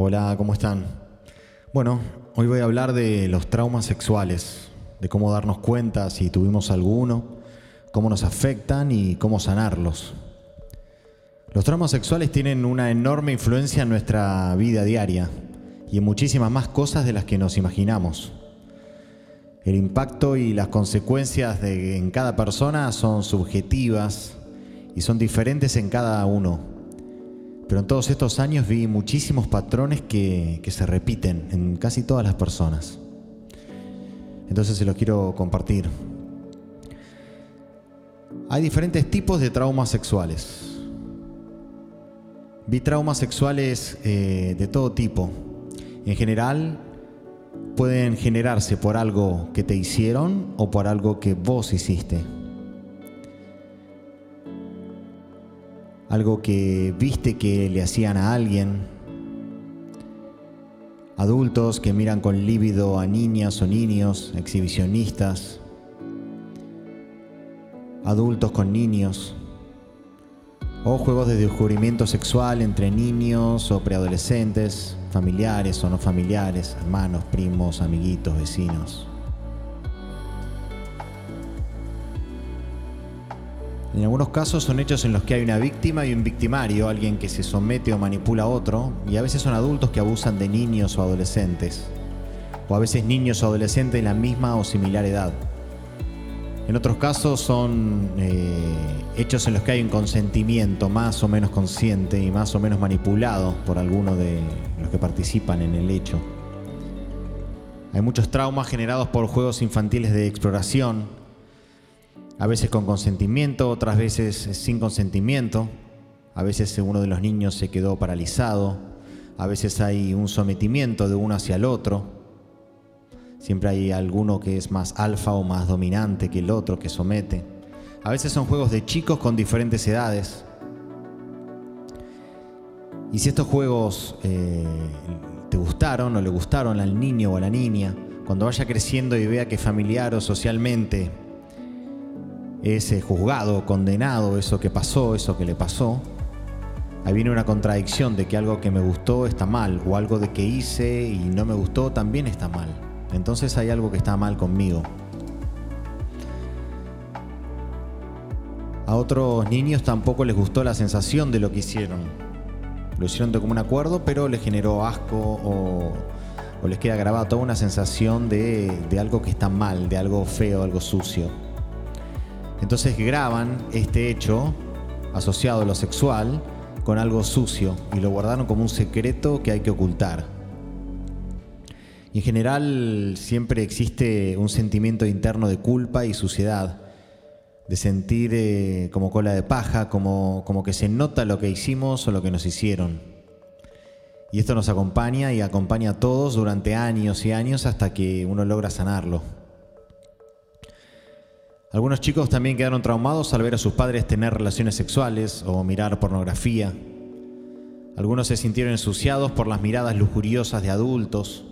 Hola, ¿cómo están? Bueno, hoy voy a hablar de los traumas sexuales, de cómo darnos cuenta si tuvimos alguno, cómo nos afectan y cómo sanarlos. Los traumas sexuales tienen una enorme influencia en nuestra vida diaria y en muchísimas más cosas de las que nos imaginamos. El impacto y las consecuencias de, en cada persona son subjetivas y son diferentes en cada uno. Pero en todos estos años vi muchísimos patrones que, que se repiten en casi todas las personas. Entonces se los quiero compartir. Hay diferentes tipos de traumas sexuales. Vi traumas sexuales eh, de todo tipo. En general, pueden generarse por algo que te hicieron o por algo que vos hiciste. Algo que viste que le hacían a alguien. Adultos que miran con lívido a niñas o niños, exhibicionistas. Adultos con niños. O juegos de descubrimiento sexual entre niños o preadolescentes, familiares o no familiares, hermanos, primos, amiguitos, vecinos. En algunos casos son hechos en los que hay una víctima y un victimario, alguien que se somete o manipula a otro, y a veces son adultos que abusan de niños o adolescentes, o a veces niños o adolescentes de la misma o similar edad. En otros casos son eh, hechos en los que hay un consentimiento más o menos consciente y más o menos manipulado por alguno de los que participan en el hecho. Hay muchos traumas generados por juegos infantiles de exploración, a veces con consentimiento, otras veces sin consentimiento, a veces uno de los niños se quedó paralizado, a veces hay un sometimiento de uno hacia el otro, Siempre hay alguno que es más alfa o más dominante que el otro, que somete. A veces son juegos de chicos con diferentes edades. Y si estos juegos eh, te gustaron o le gustaron al niño o a la niña, cuando vaya creciendo y vea que familiar o socialmente es eh, juzgado, condenado, eso que pasó, eso que le pasó, ahí viene una contradicción de que algo que me gustó está mal o algo de que hice y no me gustó también está mal. Entonces hay algo que está mal conmigo. A otros niños tampoco les gustó la sensación de lo que hicieron. Lo hicieron de común acuerdo, pero les generó asco o, les queda grabada toda una sensación de, de algo que está mal, de algo feo, algo sucio. Entonces graban este hecho asociado a lo sexual con algo sucio y lo guardaron como un secreto que hay que ocultar en general siempre existe un sentimiento interno de culpa y suciedad, de sentir eh, como cola de paja, como, como que se nota lo que hicimos o lo que nos hicieron. Y esto nos acompaña y acompaña a todos durante años y años hasta que uno logra sanarlo. Algunos chicos también quedaron traumados al ver a sus padres tener relaciones sexuales o mirar pornografía. Algunos se sintieron ensuciados por las miradas lujuriosas de adultos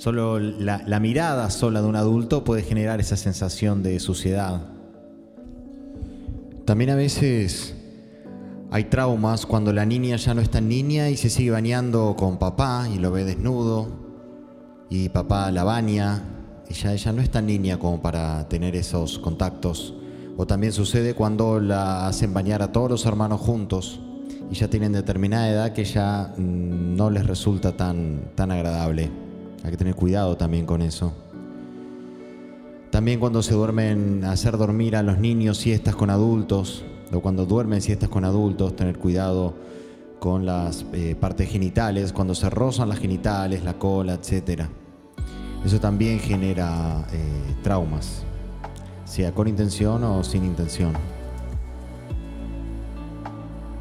Solo la, mirada sola de un adulto puede generar esa sensación de suciedad. También a veces hay traumas cuando la niña ya no es tan niña y se sigue bañando con papá y lo ve desnudo y papá la baña ya ella no es tan niña como para tener esos contactos. O también sucede cuando la hacen bañar a todos los hermanos juntos y ya tienen determinada edad que ya mm, no les resulta tan, tan agradable. Hay que tener cuidado también con eso. También cuando se duermen, hacer dormir a los niños siestas con adultos, o cuando duermen siestas con adultos, tener cuidado con las eh, partes genitales, cuando se rozan las genitales, la cola, etc. Eso también genera eh, traumas, sea con intención o sin intención.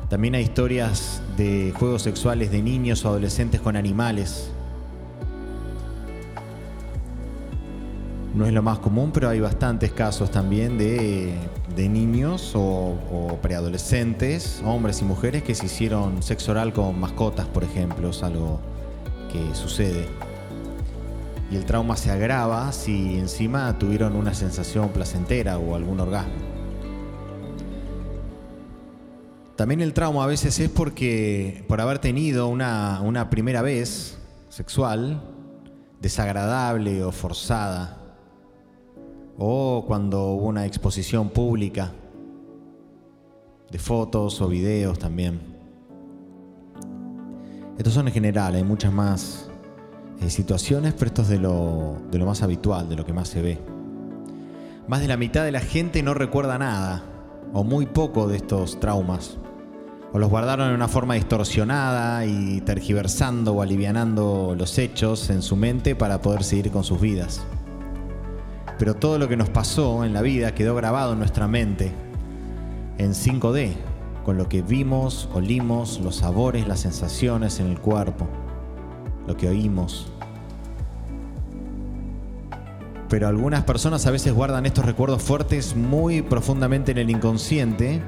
También hay historias de juegos sexuales de niños o adolescentes con animales, no es lo más común, pero hay bastantes casos también de, niños o, preadolescentes, hombres y mujeres, que se hicieron sexo oral con mascotas, por ejemplo, es algo que sucede. Y el trauma se agrava si encima tuvieron una sensación placentera o algún orgasmo. también el trauma a veces es porque por haber tenido una, una primera vez sexual desagradable o forzada, o cuando hubo una exposición pública de fotos o videos también. Estos son en general, hay muchas más eh, situaciones, pero esto es de lo, de lo más habitual, de lo que más se ve. Más de la mitad de la gente no recuerda nada, o muy poco de estos traumas, o los guardaron en una forma distorsionada y tergiversando o alivianando los hechos en su mente para poder seguir con sus vidas. Pero todo lo que nos pasó en la vida quedó grabado en nuestra mente en 5D, con lo que vimos, olimos, los sabores, las sensaciones en el cuerpo, lo que oímos. Pero algunas personas a veces guardan estos recuerdos fuertes muy profundamente en el inconsciente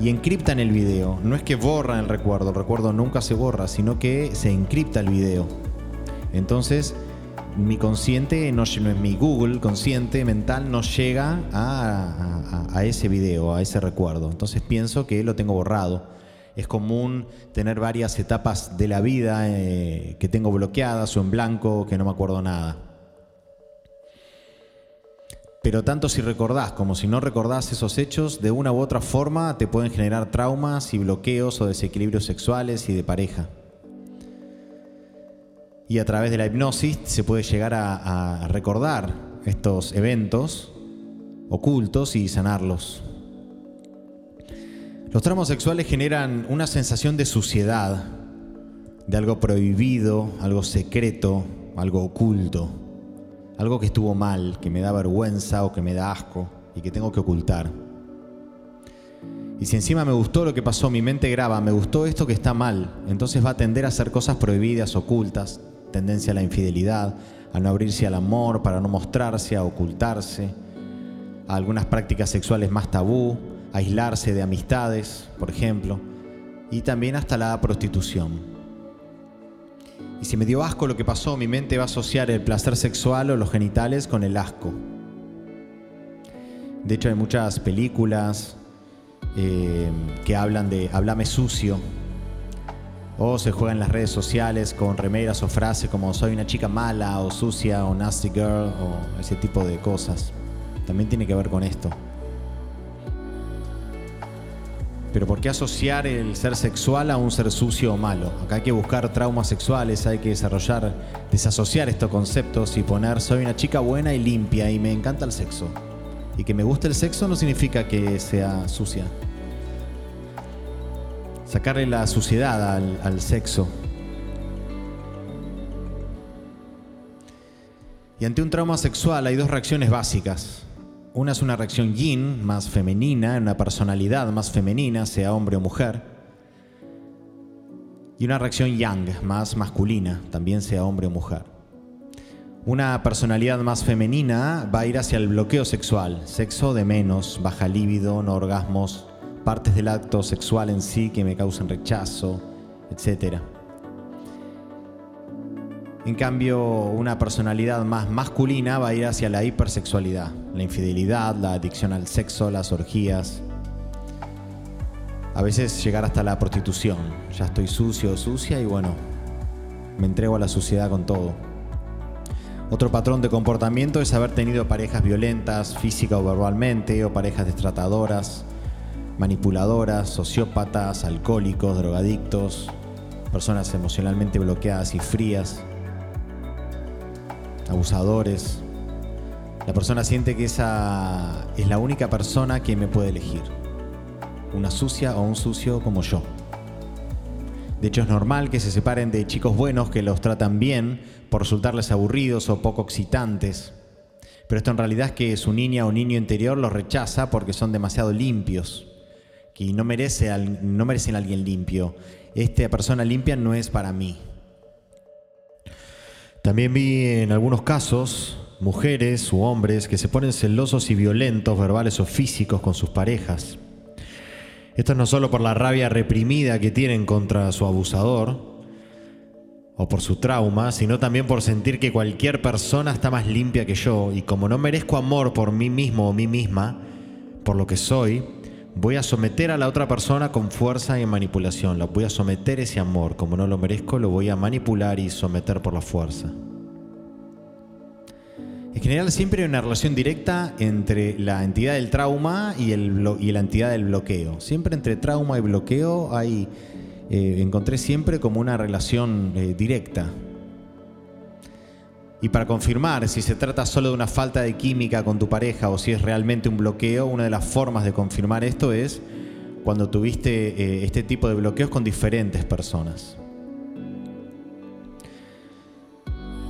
y encriptan el video. No es que borran el recuerdo, el recuerdo nunca se borra, sino que se encripta el video. Entonces, mi consciente, no, es mi Google consciente mental, no llega a, ese video, a ese recuerdo. Entonces pienso que lo tengo borrado. Es común tener varias etapas de la vida eh, que tengo bloqueadas o en blanco, que no me acuerdo nada. Pero tanto si recordás como si no recordás esos hechos, de una u otra forma te pueden generar traumas y bloqueos o desequilibrios sexuales y de pareja y a través de la hipnosis se puede llegar a, recordar estos eventos ocultos y sanarlos. Los traumas sexuales generan una sensación de suciedad, de algo prohibido, algo secreto, algo oculto, algo que estuvo mal, que me da vergüenza o que me da asco y que tengo que ocultar. Y si encima me gustó lo que pasó, mi mente graba, me gustó esto que está mal, entonces va a tender a hacer cosas prohibidas, ocultas, tendencia a la infidelidad, a no abrirse al amor, para no mostrarse, a ocultarse, a algunas prácticas sexuales más tabú, aislarse de amistades, por ejemplo, y también hasta la prostitución. Y si me dio asco lo que pasó, mi mente va a asociar el placer sexual o los genitales con el asco. De hecho, hay muchas películas eh, que hablan de Háblame sucio, o se juega en las redes sociales con remeras o frases como soy una chica mala o sucia o nasty girl o ese tipo de cosas. También tiene que ver con esto. Pero ¿por qué asociar el ser sexual a un ser sucio o malo? Acá hay que buscar traumas sexuales, hay que desarrollar, desasociar estos conceptos y poner soy una chica buena y limpia y me encanta el sexo. Y que me guste el sexo no significa que sea sucia sacarle la suciedad al, sexo. Y ante un trauma sexual hay dos reacciones básicas. Una es una reacción yin, más femenina, una personalidad más femenina, sea hombre o mujer. Y una reacción yang, más masculina, también sea hombre o mujer. Una personalidad más femenina va a ir hacia el bloqueo sexual, sexo de menos, baja líbido, no orgasmos, partes del acto sexual en sí que me causan rechazo, etc. En cambio, una personalidad más masculina va a ir hacia la hipersexualidad, la infidelidad, la adicción al sexo, las orgías. A veces llegar hasta la prostitución. Ya estoy sucio o sucia y bueno, me entrego a la suciedad con todo. Otro patrón de comportamiento es haber tenido parejas violentas, física o verbalmente, o parejas destratadoras, manipuladoras, sociópatas, alcohólicos, drogadictos, personas emocionalmente bloqueadas y frías, abusadores. La persona siente que esa es la única persona que me puede elegir, una sucia o un sucio como yo. De hecho es normal que se separen de chicos buenos que los tratan bien por resultarles aburridos o poco excitantes. Pero esto en realidad es que su niña o niño interior los rechaza porque son demasiado limpios y no, merece no merecen a alguien limpio. Esta persona limpia no es para mí. También vi en algunos casos mujeres u hombres que se ponen celosos y violentos, verbales o físicos con sus parejas. Esto no solo por la rabia reprimida que tienen contra su abusador o por su trauma, sino también por sentir que cualquier persona está más limpia que yo y como no merezco amor por mí mismo o mí misma, por lo que soy, Voy a someter a la otra persona con fuerza y manipulación. La voy a someter ese amor. Como no lo merezco, lo voy a manipular y someter por la fuerza. En general siempre hay una relación directa entre la entidad del trauma y, la entidad del bloqueo. Siempre entre trauma y bloqueo hay, eh, encontré siempre como una relación eh, directa. Y para confirmar si se trata solo de una falta de química con tu pareja o si es realmente un bloqueo, una de las formas de confirmar esto es cuando tuviste eh, este tipo de bloqueos con diferentes personas.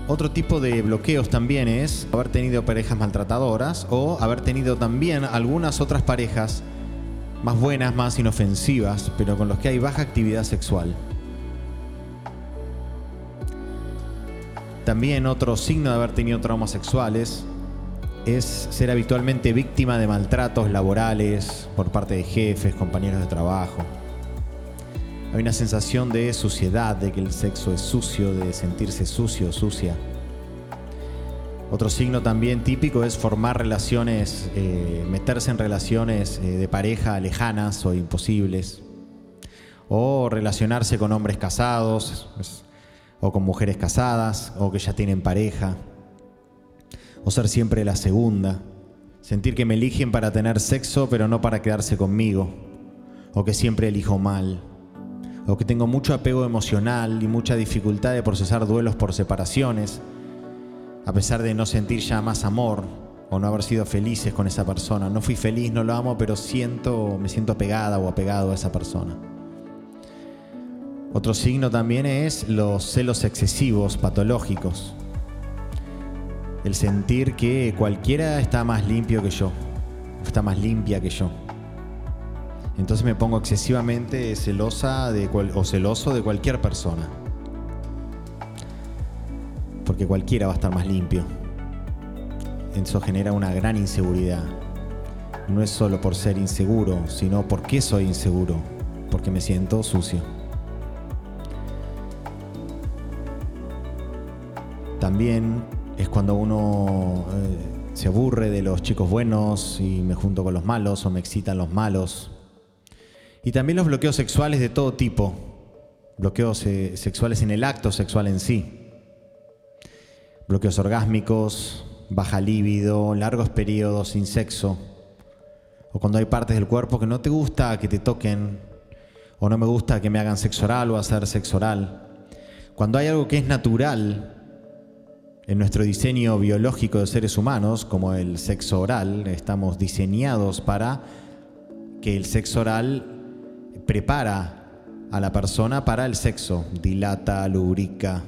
Otro tipo de bloqueos también es haber tenido parejas maltratadoras o haber tenido también algunas otras parejas más buenas, más inofensivas, pero con los que hay baja actividad sexual. También otro signo de haber tenido traumas sexuales es ser habitualmente víctima de maltratos laborales por parte de jefes, compañeros de trabajo. Hay una sensación de suciedad, de que el sexo es sucio, de sentirse sucio o sucia. Otro signo también típico es formar relaciones, eh, meterse en relaciones eh, de pareja lejanas o imposibles. O relacionarse con hombres casados o con mujeres casadas o que ya tienen pareja. O ser siempre la segunda. Sentir que me eligen para tener sexo pero no para quedarse conmigo. O que siempre elijo mal o que tengo mucho apego emocional y mucha dificultad de procesar duelos por separaciones, a pesar de no sentir ya más amor o no haber sido felices con esa persona. No fui feliz, no lo amo, pero siento, me siento apegada o apegado a esa persona. Otro signo también es los celos excesivos, patológicos. El sentir que cualquiera está más limpio que yo, está más limpia que yo. Entonces me pongo excesivamente celosa de o celoso de cualquier persona. Porque cualquiera va a estar más limpio. Eso genera una gran inseguridad. No es solo por ser inseguro, sino porque soy inseguro. Porque me siento sucio. También es cuando uno eh, se aburre de los chicos buenos y me junto con los malos o me excitan los malos. Y también los bloqueos sexuales de todo tipo, bloqueos eh, sexuales en el acto sexual en sí, bloqueos orgásmicos, baja líbido, largos periodos sin sexo, o cuando hay partes del cuerpo que no te gusta que te toquen, o no me gusta que me hagan sexo oral o hacer sexo oral. Cuando hay algo que es natural en nuestro diseño biológico de seres humanos, como el sexo oral, estamos diseñados para que el sexo oral prepara a la persona para el sexo, dilata, lubrica,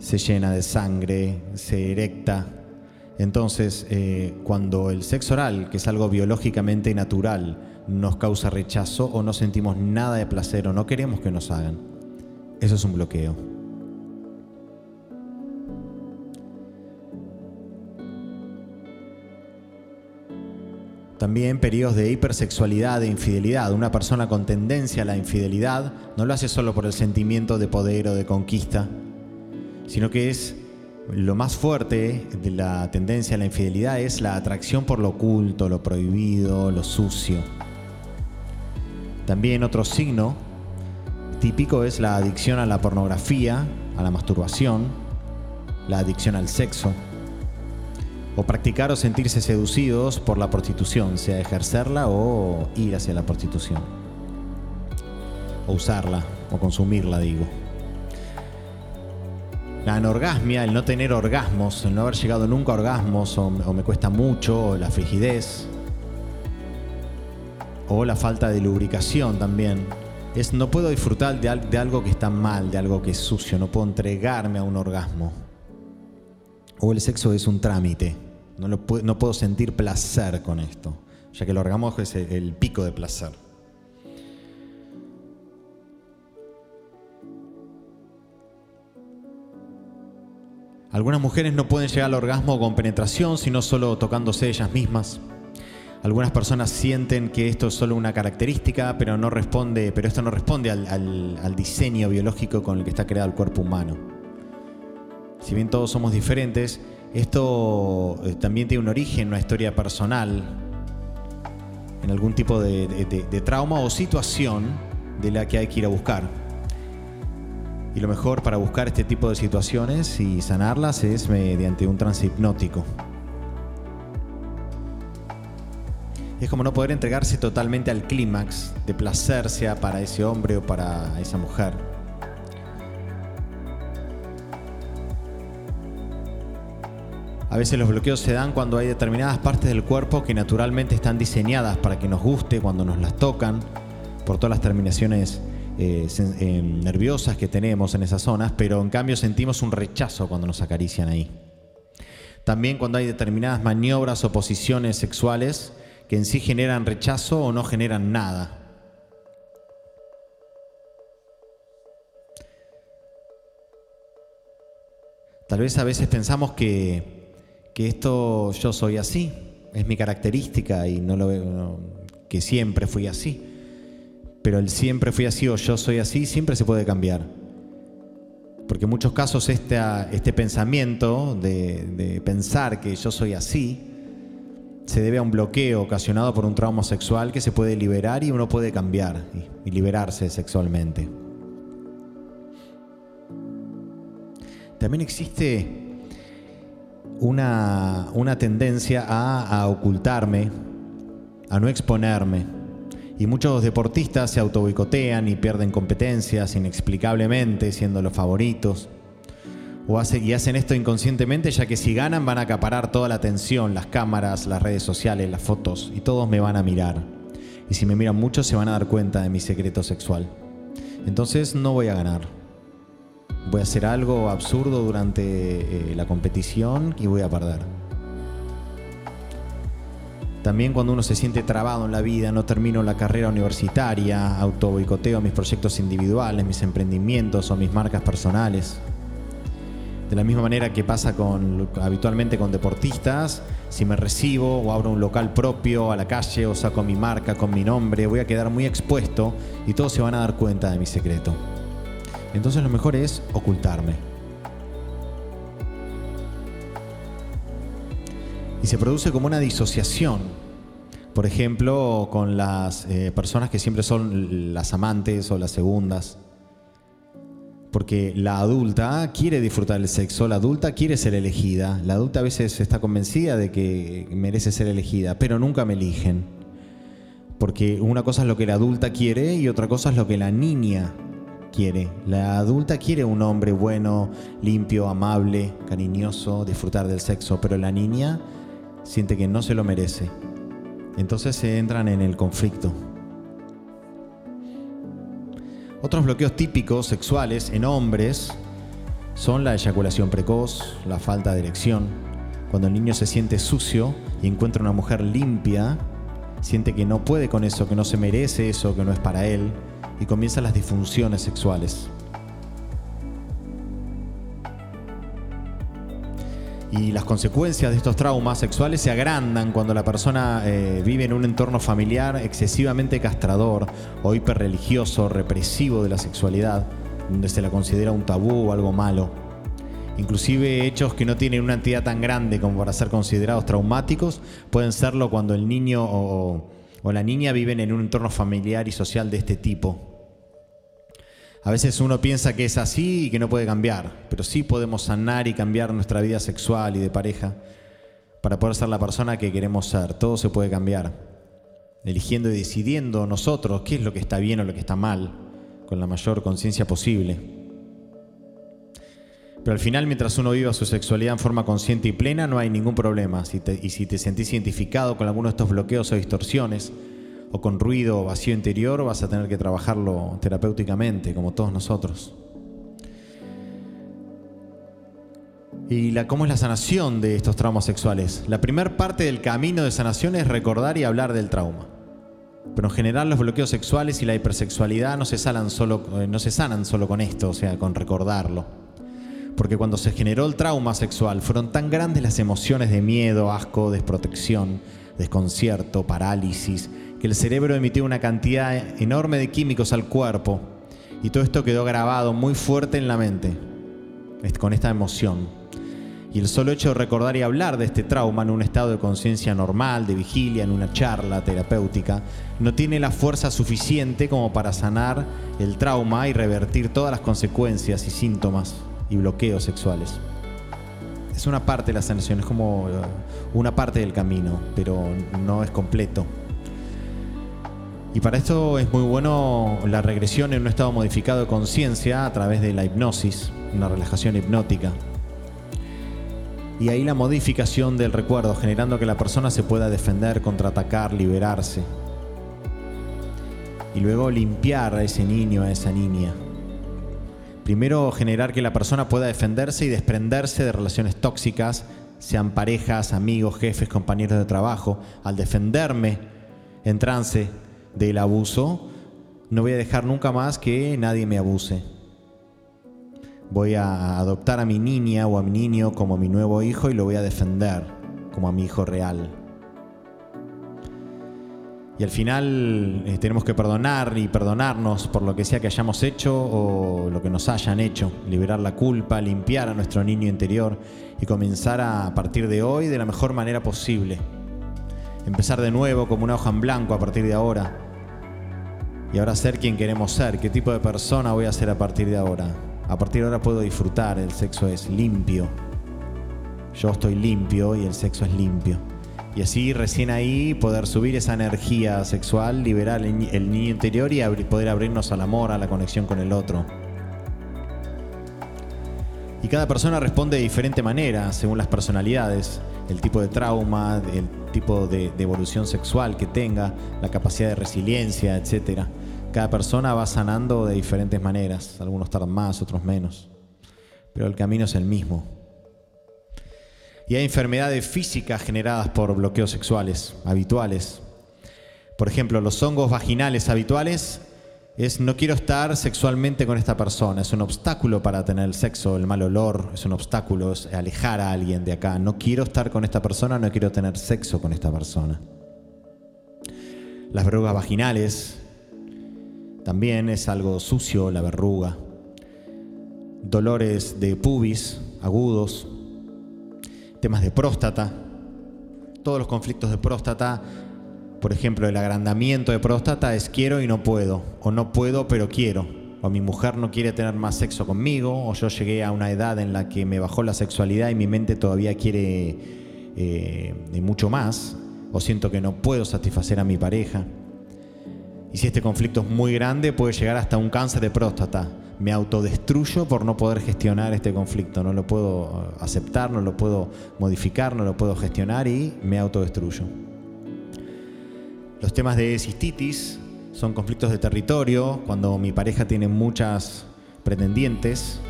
se llena de sangre, se erecta. Entonces, eh, cuando el sexo oral, que es algo biológicamente natural, nos causa rechazo o no sentimos nada de placer o no queremos que nos hagan, eso es un bloqueo. También periodos de hipersexualidad e infidelidad. Una persona con tendencia a la infidelidad no lo hace solo por el sentimiento de poder o de conquista, sino que es lo más fuerte de la tendencia a la infidelidad es la atracción por lo oculto, lo prohibido, lo sucio. También otro signo típico es la adicción a la pornografía, a la masturbación, la adicción al sexo o practicar o sentirse seducidos por la prostitución, sea ejercerla o ir hacia la prostitución. O usarla, o consumirla, digo. La anorgasmia, el no tener orgasmos, el no haber llegado nunca a orgasmos, o, me cuesta mucho, o la frigidez, o la falta de lubricación también. Es no puedo disfrutar de, de algo que está mal, de algo que es sucio, no puedo entregarme a un orgasmo. O el sexo es un trámite. No, puedo, sentir placer con esto, ya que el orgasmo es el pico de placer. Algunas mujeres no pueden llegar al orgasmo con penetración, sino solo tocándose ellas mismas. Algunas personas sienten que esto es solo una característica, pero no responde, pero esto no responde al diseño biológico con el que está creado el cuerpo humano. Si bien todos somos diferentes, esto eh, también tiene un origen, una historia personal. en algún tipo de, trauma o situación de la que hay que ir a buscar. Y lo mejor para buscar este tipo de situaciones y sanarlas es mediante un trance hipnótico. Es como no poder entregarse totalmente al clímax de placer, sea para ese hombre o para esa mujer. A veces los bloqueos se dan cuando hay determinadas partes del cuerpo que naturalmente están diseñadas para que nos guste cuando nos las tocan, por todas las terminaciones eh, eh, nerviosas que tenemos en esas zonas, pero en cambio sentimos un rechazo cuando nos acarician ahí. También cuando hay determinadas maniobras o posiciones sexuales que en sí generan rechazo o no generan nada. Tal vez a veces pensamos que, que esto yo soy así, es mi característica y no lo veo, que siempre fui así. Pero el siempre fui así o yo soy así siempre se puede cambiar. Porque en muchos casos este, pensamiento de pensar que yo soy así se debe a un bloqueo ocasionado por un trauma sexual que se puede liberar y uno puede cambiar y, liberarse sexualmente. También existe una, una tendencia a, ocultarme, a no exponerme. Y muchos deportistas se autoboicotean y pierden competencias inexplicablemente, siendo los favoritos o y hacen esto inconscientemente ya que si ganan van a acaparar toda la atención, las cámaras, las redes sociales, las fotos y todos me van a mirar. Y si me miran mucho se van a dar cuenta de mi secreto sexual. Entonces no voy a ganar. Voy a hacer algo absurdo durante eh, la competición y voy a perder. También cuando uno se siente trabado en la vida, no termino la carrera universitaria, auto boicoteo mis proyectos individuales, mis emprendimientos o mis marcas personales. De la misma manera que pasa con, habitualmente con deportistas, si me recibo o abro un local propio a la calle o saco mi marca con mi nombre, voy a quedar muy expuesto y todos se van a dar cuenta de mi secreto. Entonces lo mejor es ocultarme. Y se produce como una disociación. Por ejemplo, con las eh, personas que siempre son las amantes o las segundas porque la adulta quiere disfrutar del sexo, la adulta quiere ser elegida, la adulta a veces está convencida de que merece ser elegida, pero nunca me eligen. Porque una cosa es lo que la adulta quiere y otra cosa es lo que la niña La adulta quiere un hombre bueno, limpio, amable, cariñoso, disfrutar del sexo, pero la niña siente que no se lo merece. Entonces se entran en el conflicto. Otros bloqueos típicos sexuales en hombres son la eyaculación precoz, la falta de erección, cuando el niño se siente sucio y encuentra una mujer limpia, siente que no puede con eso, que no se merece eso, que no es para él, y comienzan las disfunciones sexuales. Y las consecuencias de estos traumas sexuales se agrandan cuando la persona eh, vive en un entorno familiar excesivamente castrador o hiperreligioso, represivo de la sexualidad, donde se la considera un tabú o algo malo. Inclusive hechos que no tienen una entidad tan grande como para ser considerados traumáticos pueden serlo cuando el niño o la niña viven en un entorno familiar y social de este tipo. A veces uno piensa que es así y que no puede cambiar, pero sí podemos sanar y cambiar nuestra vida sexual y de pareja para poder ser la persona que queremos ser. Todo se puede cambiar, eligiendo y decidiendo nosotros qué es lo que está bien o lo que está mal, con la mayor conciencia posible. Pero al final, mientras uno viva su sexualidad en forma consciente y plena, no hay ningún problema. y si te sentís identificado con alguno de estos bloqueos o distorsiones, o con ruido o vacío interior, vas a tener que trabajarlo terapéuticamente, como todos nosotros. ¿Y cómo es la sanación de estos traumas sexuales? La primera parte del camino de sanación es recordar y hablar del trauma. Pero en general los bloqueos sexuales y la hipersexualidad no se, sanan solo, eh, no se sanan solo con esto, o sea, con recordarlo. Porque cuando se generó el trauma sexual fueron tan grandes las emociones de miedo, asco, desprotección, desconcierto, parálisis, que el cerebro emitió una cantidad enorme de químicos al cuerpo y todo esto quedó grabado muy fuerte en la mente con esta emoción. Y el solo hecho de recordar y hablar de este trauma en un estado de conciencia normal, de vigilia, en una charla terapéutica, no tiene la fuerza suficiente como para sanar el trauma y revertir todas las consecuencias y síntomas y bloqueos sexuales. Es una parte de la sanación, es como eh, una parte del camino, pero no es completo. Y para esto es muy bueno la regresión en un estado modificado de conciencia a través de la hipnosis, una relajación hipnótica y ahí la modificación del recuerdo, generando que la persona se pueda defender, contraatacar, liberarse. Y luego limpiar a ese niño, a esa niña. Primero generar que la persona pueda defenderse y desprenderse de relaciones tóxicas, sean parejas, amigos, jefes, compañeros de trabajo. Al defenderme en trance del abuso, no voy a dejar nunca más que nadie me abuse voy a adoptar a mi niña o a mi niño como mi nuevo hijo y lo voy a defender como a mi hijo real. Y al final eh, tenemos que perdonar y perdonarnos por lo que sea que hayamos hecho o lo que nos hayan hecho, liberar la culpa, limpiar a nuestro niño interior y comenzar a, a partir de hoy de la mejor manera posible. Empezar de nuevo como una hoja en blanco a partir de ahora. Y ahora ser quien queremos ser, qué tipo de persona voy a ser a partir de ahora. A partir de ahora puedo disfrutar, el sexo es limpio. Yo estoy limpio y el sexo es limpio. Y así recién ahí poder subir esa energía sexual, liberar el, niño interior y poder abrirnos al amor, a la conexión con el otro. Y cada persona responde de diferente manera, según las personalidades, el tipo de trauma, el tipo de, de evolución sexual que tenga, la capacidad de resiliencia, etcétera. Cada persona va sanando de diferentes maneras, algunos tardan más, otros menos, pero el camino es el mismo. Y hay enfermedades físicas generadas por bloqueos sexuales habituales. Por ejemplo, los hongos vaginales habituales es no quiero estar sexualmente con esta persona, es un obstáculo para tener el sexo, el mal olor, es un obstáculo, es alejar a alguien de acá, no quiero estar con esta persona, no quiero tener sexo con esta persona. Las verrugas vaginales también es algo sucio la verruga. Dolores de pubis agudos. Temas de próstata. Todos los conflictos de próstata. Por ejemplo, el agrandamiento de próstata es quiero y no puedo. O no puedo pero quiero. O mi mujer no quiere tener más sexo conmigo. O yo llegué a una edad en la que me bajó la sexualidad y mi mente todavía quiere eh, mucho más. O siento que no puedo satisfacer a mi pareja. Y si este conflicto es muy grande, puede llegar hasta un cáncer de próstata. Me autodestruyo por no poder gestionar este conflicto. No lo puedo eh, aceptar, no lo puedo modificar, no lo puedo gestionar y me autodestruyo. Los temas de cistitis son conflictos de territorio, cuando mi pareja tiene muchas pretendientes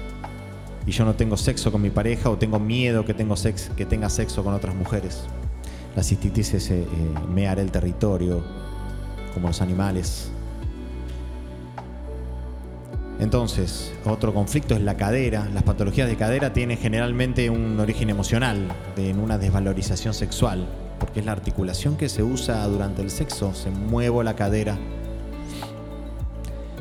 y yo no tengo sexo con mi pareja o tengo miedo que, que tenga sexo con otras mujeres. La cistitis es eh, mear el territorio, como los animales. Entonces, otro conflicto es la cadera. Las patologías de cadera tienen generalmente un origen emocional, en una desvalorización sexual, porque es la articulación que se usa durante el sexo, se muevo la cadera.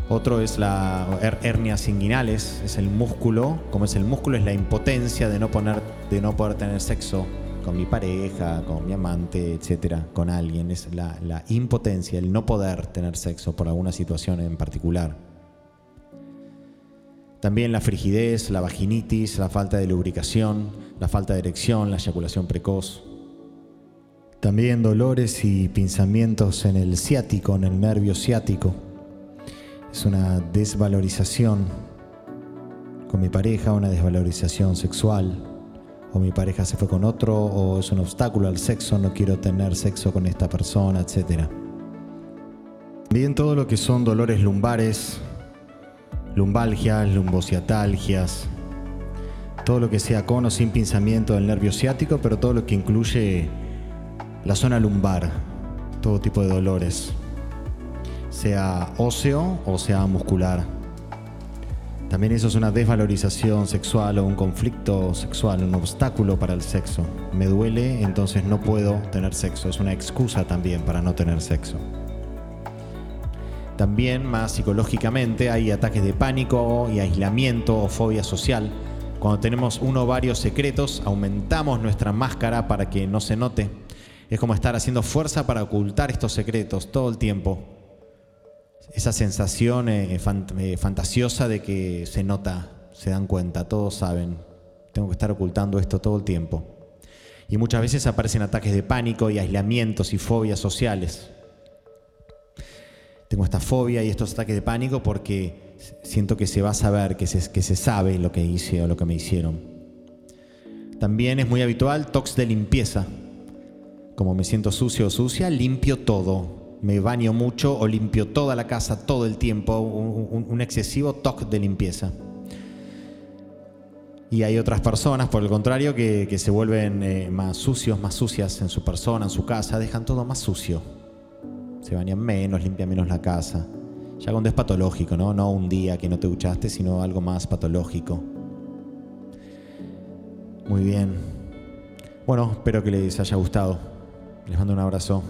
Otro es la hernias inguinales, es el músculo, como es el músculo es la impotencia de no, poner, de no poder tener sexo con mi pareja, con mi amante, etcétera, con alguien. Es la impotencia, el no poder tener sexo por alguna situación en particular. También la frigidez, la vaginitis, la falta de lubricación, la falta de erección, la eyaculación precoz. También dolores y pinzamientos en el ciático, en el nervio ciático. Es una desvalorización con mi pareja, una desvalorización sexual, o mi pareja se fue con otro, o es un obstáculo al sexo, no quiero tener sexo con esta persona, etc. Bien, todo lo que son dolores lumbares, lumbalgias, lumbociatalgias, todo lo que sea con o sin pinzamiento del nervio ciático, pero todo lo que incluye la zona lumbar, todo tipo de dolores, sea óseo o sea muscular. También eso es una desvalorización sexual o un conflicto sexual, un obstáculo para el sexo. Me duele, entonces no puedo tener sexo. Es una excusa también para no tener sexo. También más psicológicamente hay ataques de pánico y aislamiento o fobia social Cuando tenemos uno o varios secretos, aumentamos nuestra máscara para que no se note. Es como estar haciendo fuerza para ocultar estos secretos todo el tiempo. Esa sensación eh, eh, fantasiosa de que se nota, se dan cuenta, todos saben. Tengo que estar ocultando esto todo el tiempo. Y muchas veces aparecen ataques de pánico y aislamientos y fobias sociales. Tengo esta fobia y estos ataques de pánico porque siento que se va a saber, que se, que se sabe lo que hice o lo que me hicieron. También es muy habitual tox de limpieza. Como me siento sucio o sucia, limpio todo. Me baño mucho o limpio toda la casa todo el tiempo. Un, excesivo toque de limpieza. Y hay otras personas, por el contrario, que, se vuelven eh, más sucios, más sucias en su persona, en su casa, dejan todo más sucio. Se bañan menos, limpian menos la casa. Ya cuando es patológico, ¿no? No un día que no te duchaste, sino algo más patológico. Muy bien. Bueno, espero que les haya gustado. Les mando un abrazo.